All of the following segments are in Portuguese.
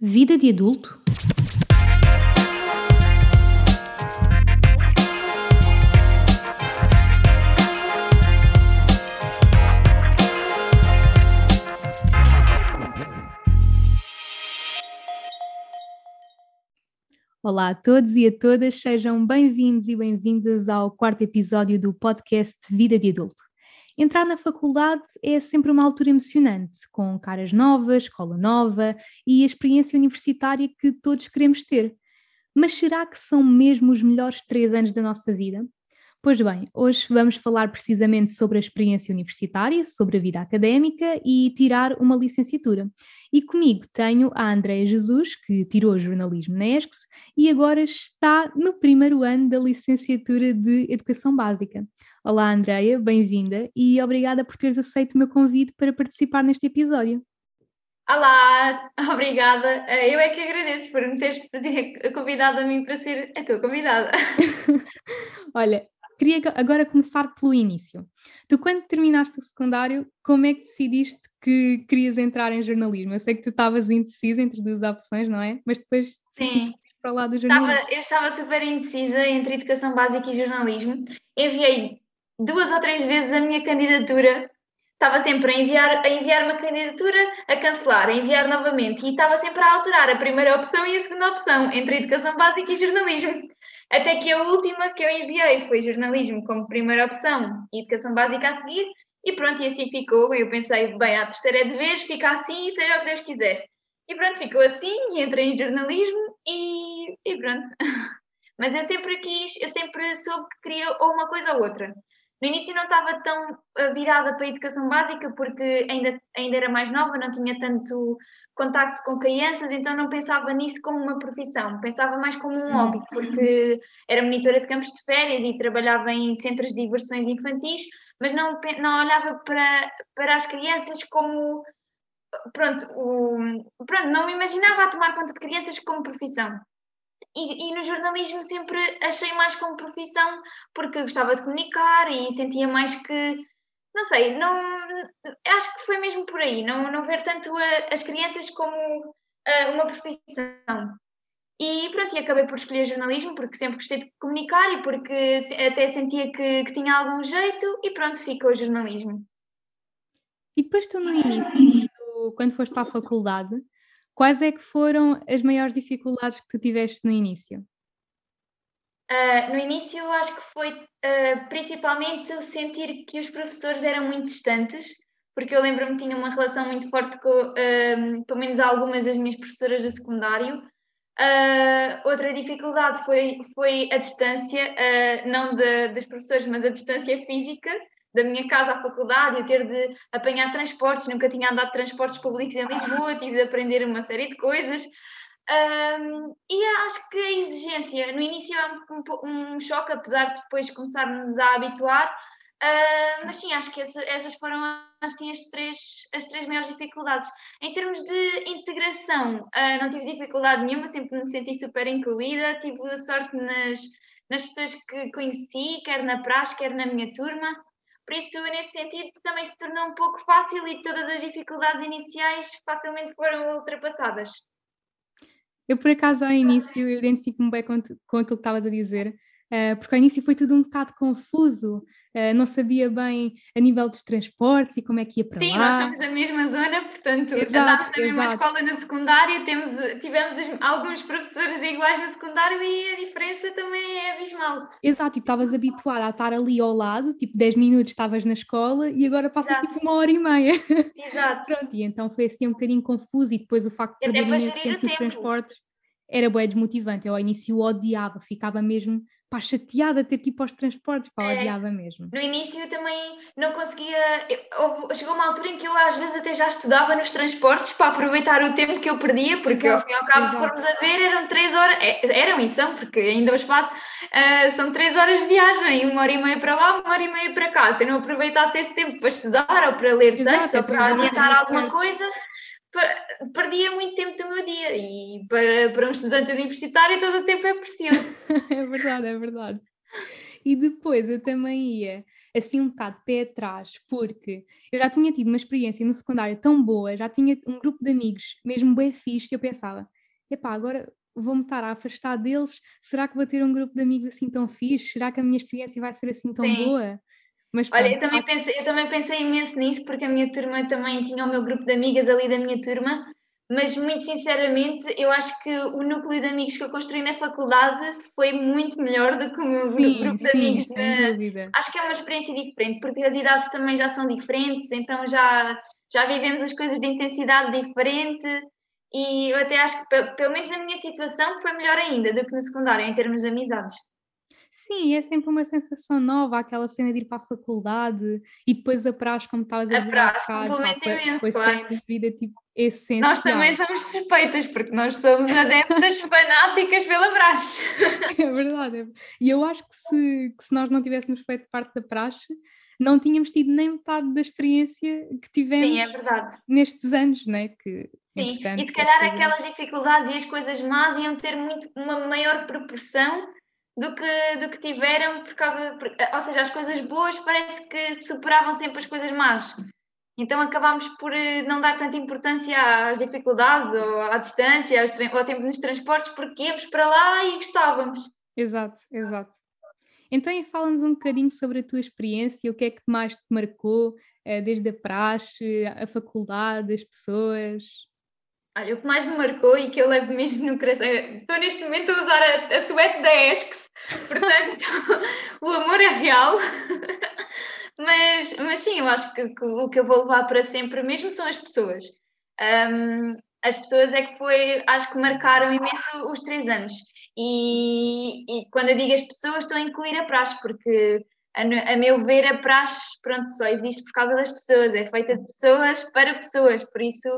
Vida de adulto? Olá a todos e a todas, sejam bem-vindos e bem-vindas ao quarto episódio do podcast Vida de Adulto. Entrar na faculdade é sempre uma altura emocionante, com caras novas, escola nova e a experiência universitária que todos queremos ter. Mas será que são mesmo os melhores três anos da nossa vida? Pois bem, hoje vamos falar precisamente sobre a experiência universitária, sobre a vida académica e tirar uma licenciatura. E comigo tenho a Andréa Jesus, que tirou jornalismo na ESCS e agora está no primeiro ano da licenciatura de Educação Básica. Olá, Andréia, bem-vinda e obrigada por teres aceito o meu convite para participar neste episódio. Olá, obrigada. Eh, eu é que agradeço por me teres convidado a mim para ser a tua convidada. Olha, queria agora começar pelo início. Tu, quando terminaste o secundário, como é que decidiste que querias entrar em jornalismo? Eu sei que tu estavas indecisa entre duas opções, não é? Mas depois Sim. para o lado do jornalismo. Estava, eu estava super indecisa entre educação básica e jornalismo. Enviei duas ou três vezes a minha candidatura. Estava sempre a enviar, a enviar uma candidatura, a cancelar, a enviar novamente e estava sempre a alterar a primeira opção e a segunda opção entre educação básica e jornalismo. Até que a última que eu enviei foi jornalismo como primeira opção e educação básica a seguir, e pronto, e assim ficou. Eu pensei, bem, a terceira é de vez, fica assim seja o que Deus quiser. E pronto, ficou assim e entrei em jornalismo e, e pronto. Mas eu sempre quis, eu sempre soube que queria ou uma coisa ou outra. No início não estava tão virada para a educação básica porque ainda, ainda era mais nova, não tinha tanto contacto com crianças, então não pensava nisso como uma profissão, pensava mais como um hobby, porque era monitora de campos de férias e trabalhava em centros de diversões infantis, mas não, não olhava para, para as crianças como. Pronto, o, pronto, não me imaginava a tomar conta de crianças como profissão. E, e, no jornalismo sempre achei mais como profissão porque gostava de comunicar e sentia mais que, não sei, não, acho que foi mesmo por aí, não, não ver tanto a, as crianças como uh, uma profissão. E pronto, e acabei por escolher jornalismo porque sempre gostei de comunicar e porque até sentia que, que tinha algum jeito e pronto, ficou o jornalismo. E depois tu no início, quando foste para a faculdade, Quais é que foram as maiores dificuldades que tu tiveste no início? Uh, no início, acho que foi uh, principalmente sentir que os professores eram muito distantes, porque eu lembro-me que tinha uma relação muito forte com, uh, pelo menos algumas das minhas professoras do secundário. outra dificuldade foi, foi a distância, não de, dos professores, mas a distância física, da minha casa à faculdade, eu ter de apanhar transportes, nunca tinha andado de transportes públicos em Lisboa, tive de aprender uma série de coisas. Um, e acho que a exigência, no início é um, um choque, apesar de depois começarmos a habituar, uh, mas sim, acho que essa, essas foram assim as três, as três maiores dificuldades. Em termos de integração, uh, não tive dificuldade nenhuma, sempre me senti super incluída, tive sorte nas, nas pessoas que conheci, quer na praxe, quer na minha turma. Por isso, nesse sentido, também se tornou um pouco fácil e todas as dificuldades iniciais facilmente foram ultrapassadas. Eu, por acaso, ao início, eu identifico-me bem com, com aquilo que estavas a dizer, porque ao início foi tudo um bocado confuso, uh, não sabia bem a nível dos transportes e como é que ia para Sim, lá. Sim, nós somos da mesma zona, portanto, exato, andámos na mesma escola na secundária, temos, tivemos alguns professores iguais na secundária e a diferença também é abismal. Exato, e estavas habituada a estar ali ao lado, tipo 10 minutos estavas na escola e agora passas exato. tipo uma hora e meia. Exato. Pronto, e então foi assim um bocadinho confuso e depois o facto de perder imenso tempo nos transportes era bem desmotivante. Eu ao início odiava, ficava mesmo pá, chateada ter que ir para os transportes, pá, é, odiava mesmo. No início também não conseguia. Eu, chegou uma altura em que eu às vezes até já estudava nos transportes para aproveitar o tempo que eu perdia, porque exato, ao fim e ao cabo, exato. se formos a ver, eram três horas, é, eram e são, porque ainda os faço, uh, são três horas de viagem, uma hora e meia para lá, uma hora e meia para cá. Se eu não aproveitasse esse tempo para estudar ou para ler texto ou para adiantar alguma coisa perdia muito tempo do meu dia e para, para um estudante universitário todo o tempo é precioso. é verdade, é verdade. E depois eu também ia assim um bocado pé atrás, porque eu já tinha tido uma experiência no secundário tão boa, já tinha um grupo de amigos mesmo bem fixe, que eu pensava, epá, agora vou-me estar a afastar deles, será que vou ter um grupo de amigos assim tão fixe? Será que a minha experiência vai ser assim tão Sim. boa? Mas, Olha, eu também, pensei, eu também pensei imenso nisso, porque a minha turma também tinha o meu grupo de amigas ali da minha turma, mas muito sinceramente, eu acho que o núcleo de amigos que eu construí na faculdade foi muito melhor do que o meu sim, grupo de sim, amigos. Na... Acho que é uma experiência diferente, porque as idades também já são diferentes, então já, já vivemos as coisas de intensidade diferente. E eu até acho que, pelo menos na minha situação, foi melhor ainda do que no secundário, em termos de amizades. Sim, é sempre uma sensação nova, aquela cena de ir para a faculdade e depois a praxe, como estavas a dizer. A praxe complementa foi, imenso, foi claro. sem dúvida tipo, essencial. Nós também somos suspeitas, porque nós somos adeptas fanáticas pela praxe. É verdade. É. E eu acho que se, que se nós não tivéssemos feito parte da praxe, não tínhamos tido nem metade da experiência que tivemos Sim, é nestes anos, né? Que, Sim, e se calhar aquelas dificuldades e as coisas más iam ter muito, uma maior proporção do que, do que tiveram por causa, ou seja, as coisas boas parece que superavam sempre as coisas más. Então acabámos por eh, não dar tanta importância às dificuldades ou à distância, ao tempo nos transportes, porque íamos para lá e gostávamos. Exato, exato. Então, fala-nos um bocadinho sobre a tua experiência, o que é que mais te marcou, eh, desde a praxe, a faculdade, as pessoas. Olha, o que mais me marcou e que eu levo mesmo no coração, estou neste momento a usar a, a suéte da ESCS, portanto, o amor é real. mas, mas sim, eu acho que, que, o que eu vou levar para sempre mesmo são as pessoas. Um, as pessoas é que foi, acho que marcaram imenso os três anos. E, e quando eu digo as pessoas, estou a incluir a praxe, porque a, a, meu ver a praxe, pronto, só existe por causa das pessoas, é feita de pessoas para pessoas, por isso,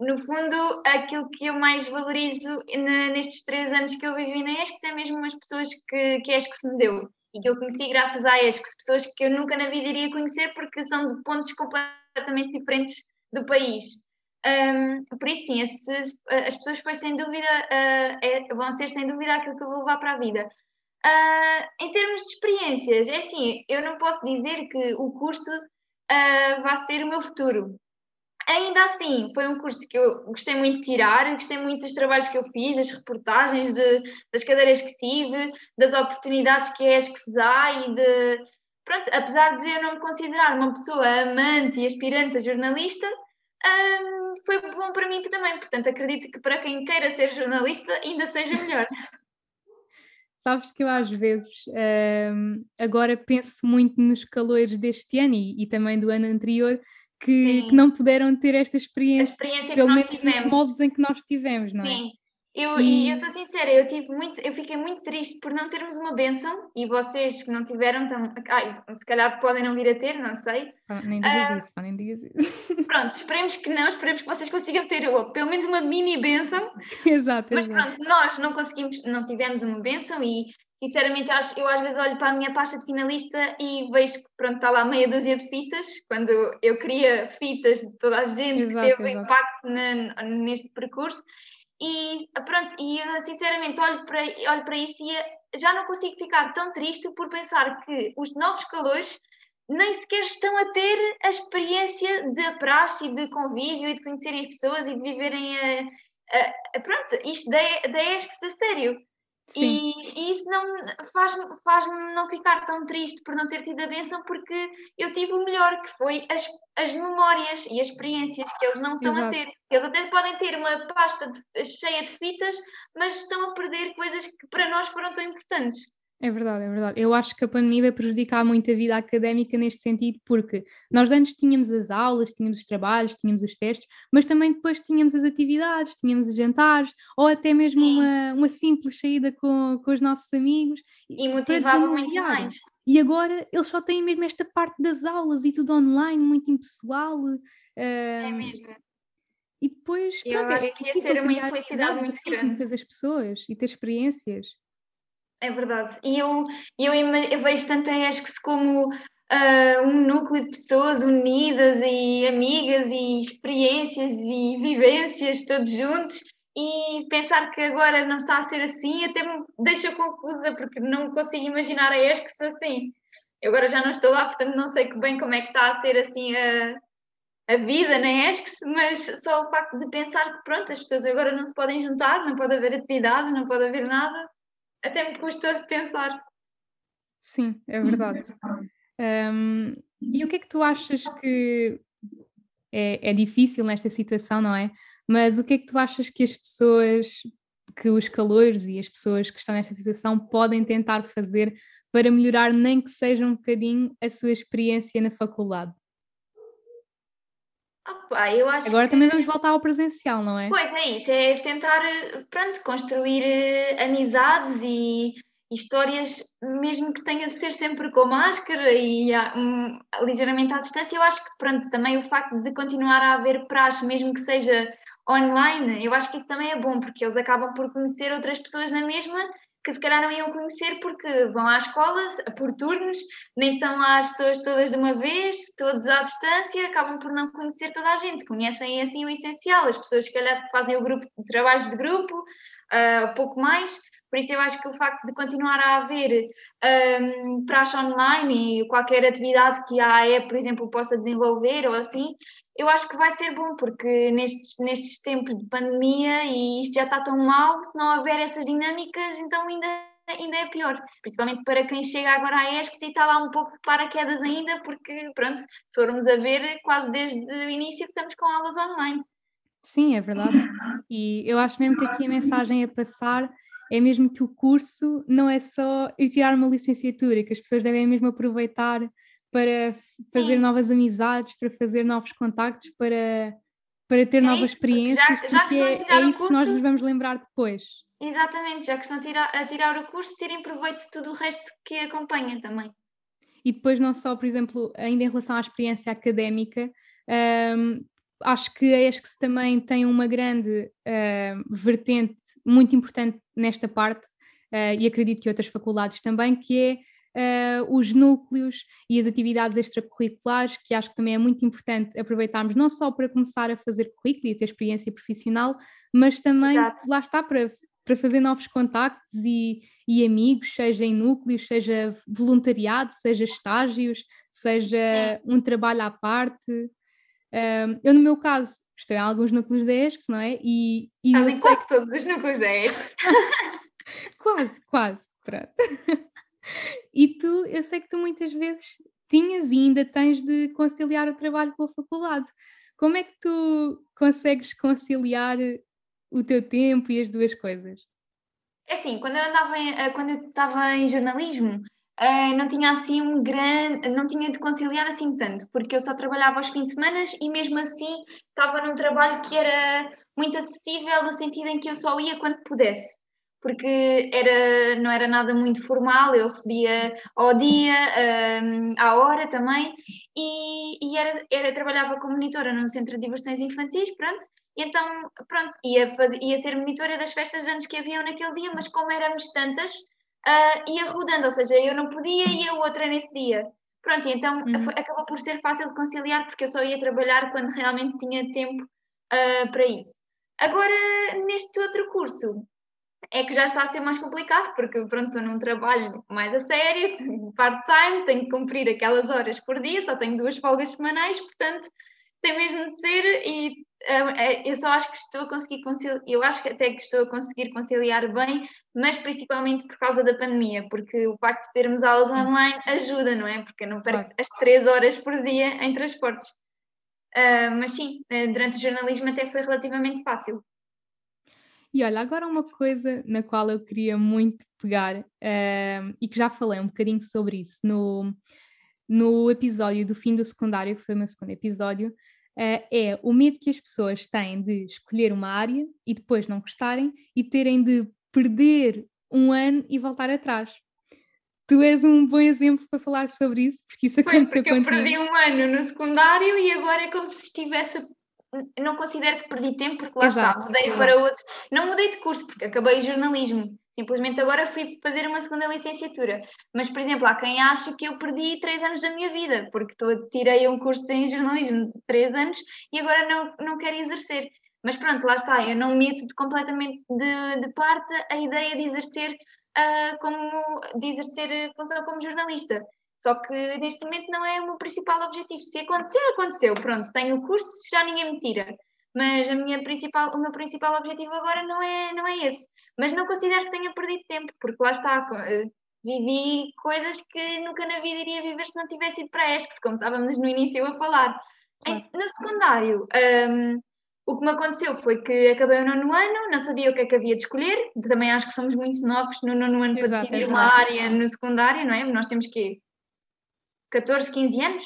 no fundo, aquilo que eu mais valorizo nestes três anos que eu vivi na ESC é mesmo as pessoas que, que a ESC se me deu e que eu conheci graças à ESC, pessoas que eu nunca na vida iria conhecer porque são de pontos completamente diferentes do país. Um, por isso, sim, esse, as pessoas depois, sem dúvida, uh, é, vão ser sem dúvida aquilo que eu vou levar para a vida. Uh, em termos de experiências, é assim, eu não posso dizer que o curso uh, vai ser o meu futuro. Ainda assim, foi um curso que eu gostei muito de tirar, gostei muito dos trabalhos que eu fiz, das reportagens, de, das cadeiras que tive, das oportunidades que é que se dá e de. Pronto, apesar de eu não me considerar uma pessoa amante e aspirante a jornalista, um, foi bom para mim também. Portanto, acredito que para quem queira ser jornalista ainda seja melhor. Sabes que eu às vezes um, agora penso muito nos calores deste ano e, e também do ano anterior que, que, não puderam ter esta experiência, experiência pelo menos nos moldes em que nós tivemos, não é? Sim, eu, e... eu sou sincera, eu tive muito, eu fiquei muito triste por não termos uma benção e vocês que não tiveram, tam, ai, se calhar podem não vir a ter, não sei. Ah, nem digas isso, pá, nem digas isso. Pronto, esperemos que não, esperemos que vocês consigam ter pelo menos uma mini benção. exato, Mas exato. pronto, nós não conseguimos, não tivemos uma benção e sinceramente eu às vezes olho para a minha pasta de finalista e vejo que pronto, está lá meia dúzia de fitas, quando eu queria fitas de toda a gente exato, que teve exato. impacto na, neste percurso e pronto, e sinceramente olho para, olho para isso e já não consigo ficar tão triste por pensar que os novos calores nem sequer estão a ter a experiência de praxe e de convívio e de conhecerem as pessoas e de viverem a, a, a pronto, isto da, da ESC a sério. E, e, isso não faz-me faz não ficar tão triste por não ter tido a benção, porque eu tive o melhor, que foi as, as memórias e as experiências que eles não estão Exato. a ter. Eles até podem ter uma pasta de, cheia de fitas, mas estão a perder coisas que para nós foram tão importantes. É verdade, é verdade. Eu acho que a pandemia vai prejudicar muito a vida académica neste sentido, porque nós antes tínhamos as aulas, tínhamos os trabalhos, tínhamos os testes, mas também depois tínhamos as atividades, tínhamos os jantares, ou até mesmo uma, uma simples saída com, com os nossos amigos. E motivava muito mais. E agora eles só têm mesmo esta parte das aulas e tudo online, muito impessoal. Uh, é mesmo. E depois, eu pronto, é acho é que ia ser uma infelicidade muito assim, grande. As pessoas e ter experiências. É verdade. E eu, eu, eu vejo tanto a ESCS como uh, um núcleo de pessoas unidas e amigas e experiências e vivências todos juntos e pensar que agora não está a ser assim até me deixa confusa porque não consigo imaginar a ESCS assim. Eu agora já não estou lá, portanto não sei bem como é que está a ser assim a, a vida na ESCS, mas só o facto de pensar que pronto, as pessoas agora não se podem juntar, não pode haver atividades, não pode haver nada, até me custa pensar. Sim, é verdade. Um, e o que é que tu achas que é, é difícil nesta situação, não é? Mas o que é que tu achas que as pessoas, que os calores e as pessoas que estão nesta situação podem tentar fazer para melhorar, nem que seja um bocadinho, a sua experiência na faculdade? Opa, eu acho Agora que... também vamos voltar ao presencial, não é? Pois é isso, é tentar, pronto, construir uh, amizades e histórias, mesmo que tenha de ser sempre com máscara e um, ligeiramente à distância, eu acho que, pronto, também o facto de continuar a haver praxe, mesmo que seja online, eu acho que isso também é bom, porque eles acabam por conhecer outras pessoas na mesma que se calhar não iam conhecer porque vão à escola por turnos, nem estão lá as pessoas todas de uma vez, todos à distância, acabam por não conhecer toda a gente, conhecem assim o essencial, as pessoas se calhar que fazem o grupo trabalhos de grupo, uh, pouco mais, por isso eu acho que o facto de continuar a haver um, praxe online e qualquer atividade que a AE, por exemplo, possa desenvolver ou assim, eu acho que vai ser bom, porque nestes, nestes tempos de pandemia e isto já está tão mal, se não houver essas dinâmicas, então ainda, ainda é pior. Principalmente para quem chega agora à ESC e está lá um pouco de paraquedas ainda, porque, pronto, se formos a ver, quase desde o início estamos com aulas online. Sim, é verdade. E eu acho mesmo que aqui a mensagem a passar é mesmo que o curso não é só ir tirar uma licenciatura, que as pessoas devem mesmo aproveitar para fazer Sim. novas amizades, para fazer novos contactos, para, para ter é novas isso, experiências, já, já porque é, é isso curso, que nós nos vamos lembrar depois. Exatamente, já que estão a tirar, a tirar o curso, terem proveito de tudo o resto que acompanha também. E depois não só, por exemplo, ainda em relação à experiência académica, um, acho que a ESCS também tem uma grande uh, vertente muito importante nesta parte, uh, e acredito que outras faculdades também, que é uh, os núcleos e as atividades extracurriculares, que acho que também é muito importante aproveitarmos, não só para começar a fazer currículo e ter experiência profissional, mas também, Exato. lá está, para, para fazer novos contactos e, e amigos, seja em núcleos, seja voluntariado, seja estágios, seja um trabalho à parte. Um, eu, no meu caso, estou em alguns núcleos da ESC, não é? E, e Estás em quase que... todos os núcleos da ESC. quase, quase, pronto. e tu, eu sei que tu muitas vezes tinhas e ainda tens de conciliar o trabalho com a faculdade. Como é que tu consegues conciliar o teu tempo e as duas coisas? É assim, quando eu andava em, eh, quando eu estava em jornalismo, uh, não tinha assim um grande, não tinha de conciliar assim tanto, porque eu só trabalhava aos fins de semana e mesmo assim estava num trabalho que era muito acessível no sentido em que eu só ia quando pudesse porque era, não era nada muito formal, eu recebia ao dia, um, à hora também, e, e era, era, trabalhava como monitora num centro de diversões infantis, pronto, e então, pronto, ia, fazer, ia ser monitora das festas de anos que haviam naquele dia, mas como éramos tantas, uh, ia rodando, ou seja, eu não podia e a outra nesse dia. Pronto, e então uhum. foi, acabou por ser fácil de conciliar, porque eu só ia trabalhar quando realmente tinha tempo uh, para isso. Agora, neste outro curso, é que já está a ser mais complicado, porque pronto, estou num trabalho mais a sério, part-time, tenho que cumprir aquelas horas por dia, só tenho duas folgas semanais, portanto tem mesmo de ser e uh, eu só acho que estou a conseguir conciliar, eu acho que até que estou a conseguir conciliar bem, mas principalmente por causa da pandemia, porque o facto de termos aulas online ajuda, não é? Porque eu não perco as três horas por dia em transportes. Uh, mas sim, uh, durante o jornalismo até foi relativamente fácil. E olha, agora uma coisa na qual eu queria muito pegar, uh, e que já falei um bocadinho sobre isso no, no episódio do fim do secundário, que foi o meu segundo episódio, é o medo que as pessoas têm de escolher uma área e depois não gostarem e terem de perder um ano e voltar atrás. Tu és um bom exemplo para falar sobre isso, porque isso pois, aconteceu porque contigo. eu perdi um ano no secundário e agora é como se estivesse não considero que perdi tempo porque lá Exato. está, mudei para outro. Não mudei de curso porque acabei jornalismo. Simplesmente agora fui fazer uma segunda licenciatura. Mas, por exemplo, há quem acha que eu perdi três anos da minha vida, porque tirei um curso em jornalismo de três anos e agora não, não quero exercer. Mas pronto, lá está, eu não meto de, completamente de, de parte a ideia de exercer, uh, como, de exercer função como jornalista Só que neste momento não é o meu principal objetivo. Se acontecer, aconteceu. Pronto, tenho o curso, já ninguém me tira. Mas a minha principal, o meu principal objetivo agora não é, não é esse. Mas não considero que tenha perdido tempo, porque lá está, eh, vivi coisas que nunca na vida iria viver se não tivesse ido para a ESCS, como estávamos no início a falar. No secundário, um, o que me aconteceu foi que acabei o nono ano, não sabia o que é que havia de escolher, também acho que somos muito novos no nono ano Exato, para decidir uma área no secundário, não é? Nós temos que 14, 15 anos?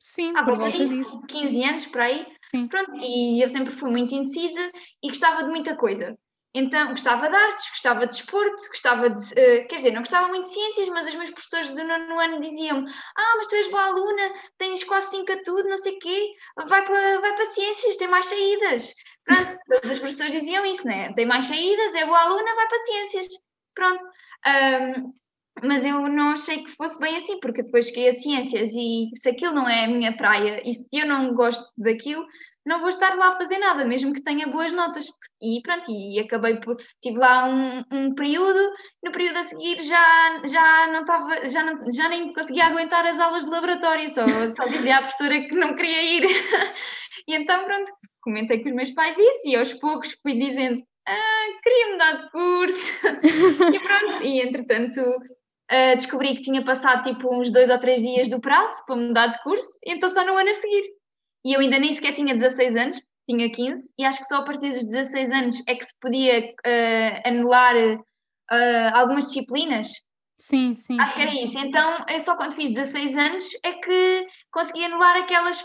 Sim, à volta disso, disso, 15 anos, por aí. Sim. Pronto, e eu sempre fui muito indecisa e gostava de muita coisa. Então, gostava de artes, gostava de desporto, gostava de. Uh, quer dizer, não gostava muito de ciências, mas os meus professores do nono ano diziam-me: Ah, mas tu és boa aluna, tens quase 5 a tudo, não sei o quê, vai para, vai para ciências, tem mais saídas. Pronto, todas as professores diziam isso, né? Tem mais saídas, é boa aluna, vai para ciências. Pronto. Um, mas eu não achei que fosse bem assim, porque depois cheguei a ciências e se aquilo não é a minha praia e se eu não gosto daquilo, não vou estar lá a fazer nada, mesmo que tenha boas notas. E pronto, e acabei por. Tive lá um, um período, no período a seguir já, já não estava, já, já nem conseguia aguentar as aulas de laboratório, só, só dizia à professora que não queria ir. e então pronto, comentei com os meus pais isso e aos poucos fui dizendo. Ah, queria mudar de curso. e pronto, e entretanto uh, descobri que tinha passado tipo uns dois ou três dias do prazo para mudar de curso, então só no ano a seguir. E eu ainda nem sequer tinha 16 anos, tinha 15, e acho que só a partir dos 16 anos é que se podia uh, anular uh, algumas disciplinas. Sim, sim. Acho que era isso. Então, eu só quando fiz 16 anos é que consegui anular aquelas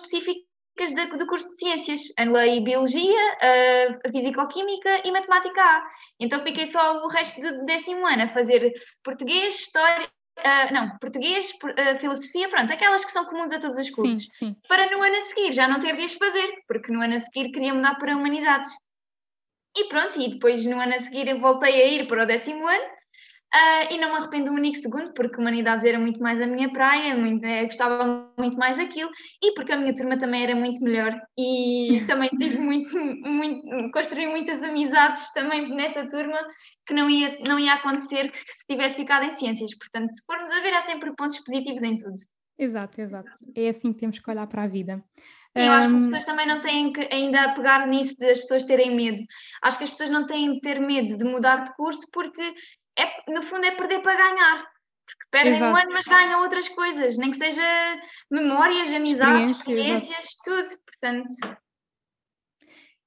específicas do curso de Ciências. Anulei Biologia, uh, Físico-Química e Matemática A. Então fiquei só o resto do décimo ano a fazer Português, História, Uh, não, português, uh, filosofia, pronto, aquelas que são comuns a todos os cursos. Sim, sim. Para no ano a seguir já não ter de as fazer, porque no ano a seguir queria mudar para humanidades. E pronto, e depois no ano a seguir voltei a ir para o décimo ano Uh, e não me arrependo um único segundo, porque Humanidades era muito mais a minha praia, muito, eh, gostava muito mais daquilo, e porque a minha turma também era muito melhor, e também tive muito, muito, construí muitas amizades também nessa turma, que não ia, não ia acontecer que, se tivesse ficado em ciências. Portanto, se formos a ver, há sempre pontos positivos em tudo. Exato, exato. É assim que temos que olhar para a vida. Eu acho que as pessoas também não têm que ainda pegar nisso de as pessoas terem medo. Acho que as pessoas não têm de ter medo de mudar de curso porque é, no fundo é perder para ganhar. Porque perdem exato. um ano, mas ganham outras coisas, nem que seja memórias, amizades, experiências, tudo. Portanto.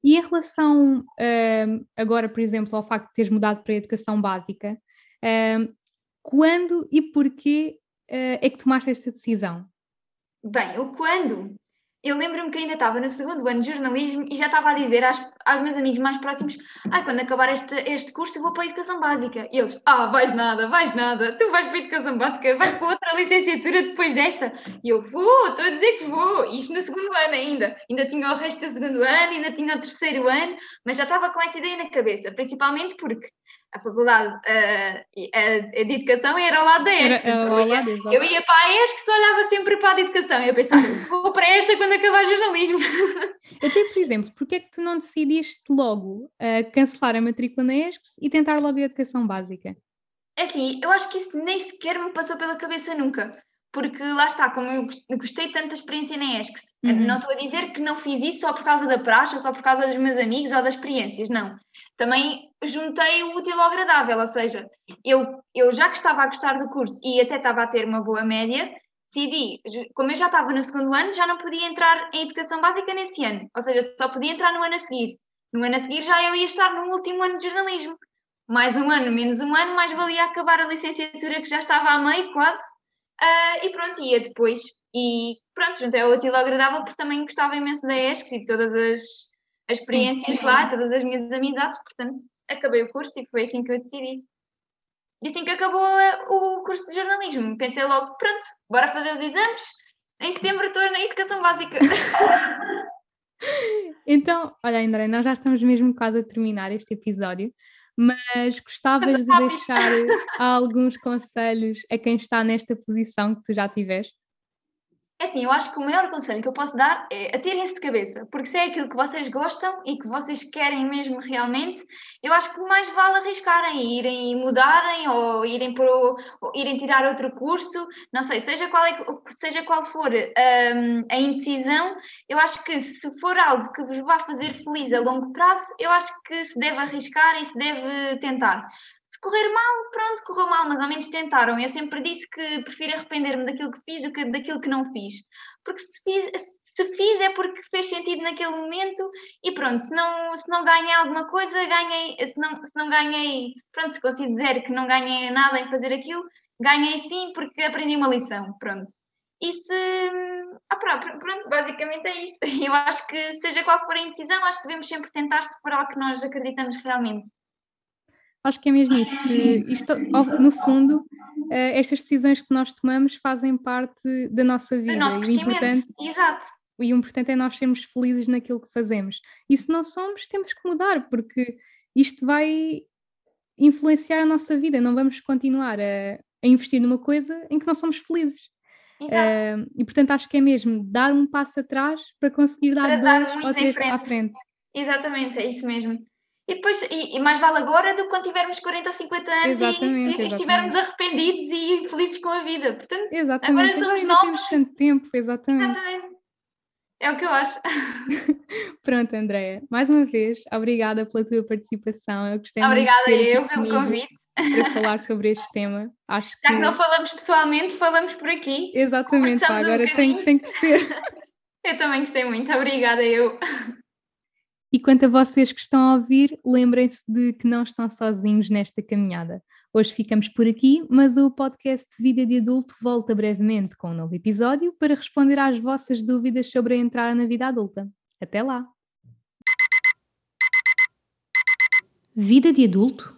E em relação uh, agora, por exemplo, ao facto de teres mudado para a educação básica, uh, quando e porquê uh, é que tomaste esta decisão? Bem, o quando eu lembro-me que ainda estava no segundo ano de jornalismo e já estava a dizer às, aos meus amigos mais próximos: ah, quando acabar este, este curso vou para a educação básica. E eles: ah, vais nada, vais nada, tu vais para a educação básica, vais para outra licenciatura depois desta. E eu: vou, estou a dizer que vou. Isto no segundo ano ainda. Ainda tinha o resto do segundo ano, ainda tinha o terceiro ano, mas já estava com essa ideia na cabeça, principalmente porque a faculdade uh, a, a, de educação era ao lado da ESC. Então eu, ia, eu ia para a ESC só olhava sempre para a de educação. Eu pensava, vou para esta quando acabar jornalismo. Tenho, por exemplo, porque é que tu não decidiste logo uh, cancelar a matrícula na ESC e tentar logo a educação básica? É assim, eu acho que isso nem sequer me passou pela cabeça nunca porque lá está, como eu gostei tanto da experiência na ESCS, uhum. não estou a dizer que não fiz isso só por causa da praxe, só por causa dos meus amigos ou das experiências, não. Também juntei o útil ao agradável, ou seja, eu, eu já que estava a gostar do curso e até estava a ter uma boa média, decidi, como eu já estava no segundo ano, já não podia entrar em educação básica nesse ano, ou seja, só podia entrar no ano a seguir. No ano a seguir já eu ia estar no último ano de jornalismo. Mais um ano, menos um ano, mais valia acabar a licenciatura que já estava a meio, quase, Uh, e pronto, ia depois. E pronto, juntei ao útil ao agradável porque também gostava imenso da ESC e de todas as, as experiências sim, sim. lá, todas as minhas amizades, portanto acabei o curso e foi assim que eu decidi. E assim que acabou o curso de jornalismo, pensei logo, pronto, bora fazer os exames. Em setembro estou na educação básica. então, olha, André, nós já estamos mesmo quase a terminar este episódio mas gostavas de deixar alguns conselhos a quem está nesta posição que tu já tiveste? É assim, eu acho que o maior conselho que eu posso dar é atirem-se de cabeça, porque se é aquilo que vocês gostam e que vocês querem mesmo realmente, eu acho que mais vale arriscarem, irem mudarem ou irem, pro, ou irem tirar outro curso, não sei, seja qual, é, seja qual for um, a indecisão, eu acho que se for algo que vos vá fazer feliz a longo prazo, eu acho que se deve arriscar e se deve tentar se correr mal, pronto, correu mal, mas ao menos tentaram. Eu sempre disse que prefiro arrepender-me daquilo que fiz do que daquilo que não fiz. Porque se fiz, se fiz é porque fez sentido naquele momento e pronto, se não, se não ganhei alguma coisa, ganhei, se não, se não ganhei, pronto, se considero que não ganhei nada em fazer aquilo, ganhei sim porque aprendi uma lição, pronto. E se. Ah, pronto, pronto, basicamente é isso. Eu acho que, seja qual for a indecisão, acho que devemos sempre tentar se for algo que nós acreditamos realmente. Acho que é mesmo isso, que isto, no fundo, eh, estas decisões que nós tomamos fazem parte da nossa vida. Do nosso crescimento, exato. E o importante é nós sermos felizes naquilo que fazemos. E se não somos, temos que mudar, porque isto vai influenciar a nossa vida. Não vamos continuar a, a investir numa coisa em que não somos felizes. Uh, e portanto acho que é mesmo dar um passo atrás para conseguir dar para dois ou três à frente. Exatamente, é isso mesmo. E depois, e, e, mais vale agora do que quando tivermos 40 ou 50 anos exatamente, e, e estivermos arrependidos e felizes com a vida. Portanto, exatamente. agora somos agora novos. Tanto tempo, exatamente. Exatamente. É o que eu acho. Pronto, Andréia, mais uma vez, obrigada pela tua participação. Eu gostei obrigada muito eu pelo convite. Para falar sobre este tema. Acho Já que... que não falamos pessoalmente, falamos por aqui. Exatamente, pá, agora um tem, tem que ser. eu também gostei muito, obrigada eu. E quanto a vocês que estão a ouvir, lembrem-se de que não estão sozinhos nesta caminhada. Hoje ficamos por aqui, mas o podcast Vida de Adulto volta brevemente com um novo episódio para responder às vossas dúvidas sobre a entrada na vida adulta. Até lá! Vida de Adulto